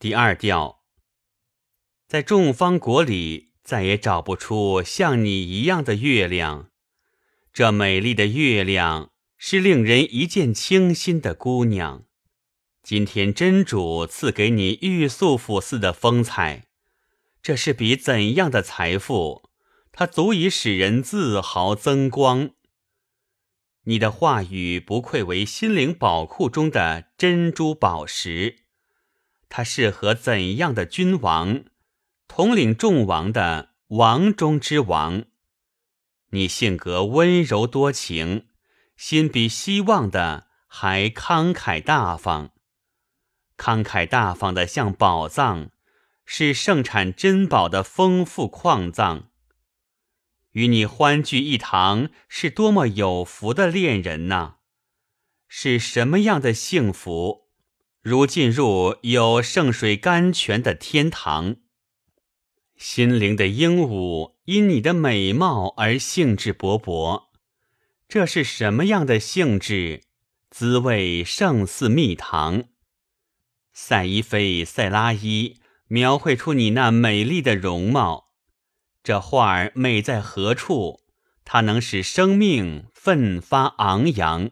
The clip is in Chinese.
第二调，在众方国里再也找不出像你一样的月亮。这美丽的月亮是令人一见倾心的姑娘。今天真主赐给你玉素甫似的风采，这是笔怎样的财富？它足以使人自豪增光。你的话语不愧为心灵宝库中的珍珠宝石。他适合怎样的君王？统领众王的王中之王。你性格温柔多情，心比希望的还慷慨大方。慷慨大方的像宝藏，是盛产珍宝的丰富矿藏。与你欢聚一堂，是多么有福的恋人呐！是什么样的幸福？如进入有圣水甘泉的天堂，心灵的鹦鹉因你的美貌而兴致勃勃。这是什么样的兴致？滋味胜似蜜糖。赛伊菲塞拉伊描绘出你那美丽的容貌，这画儿美在何处？它能使生命奋发昂扬。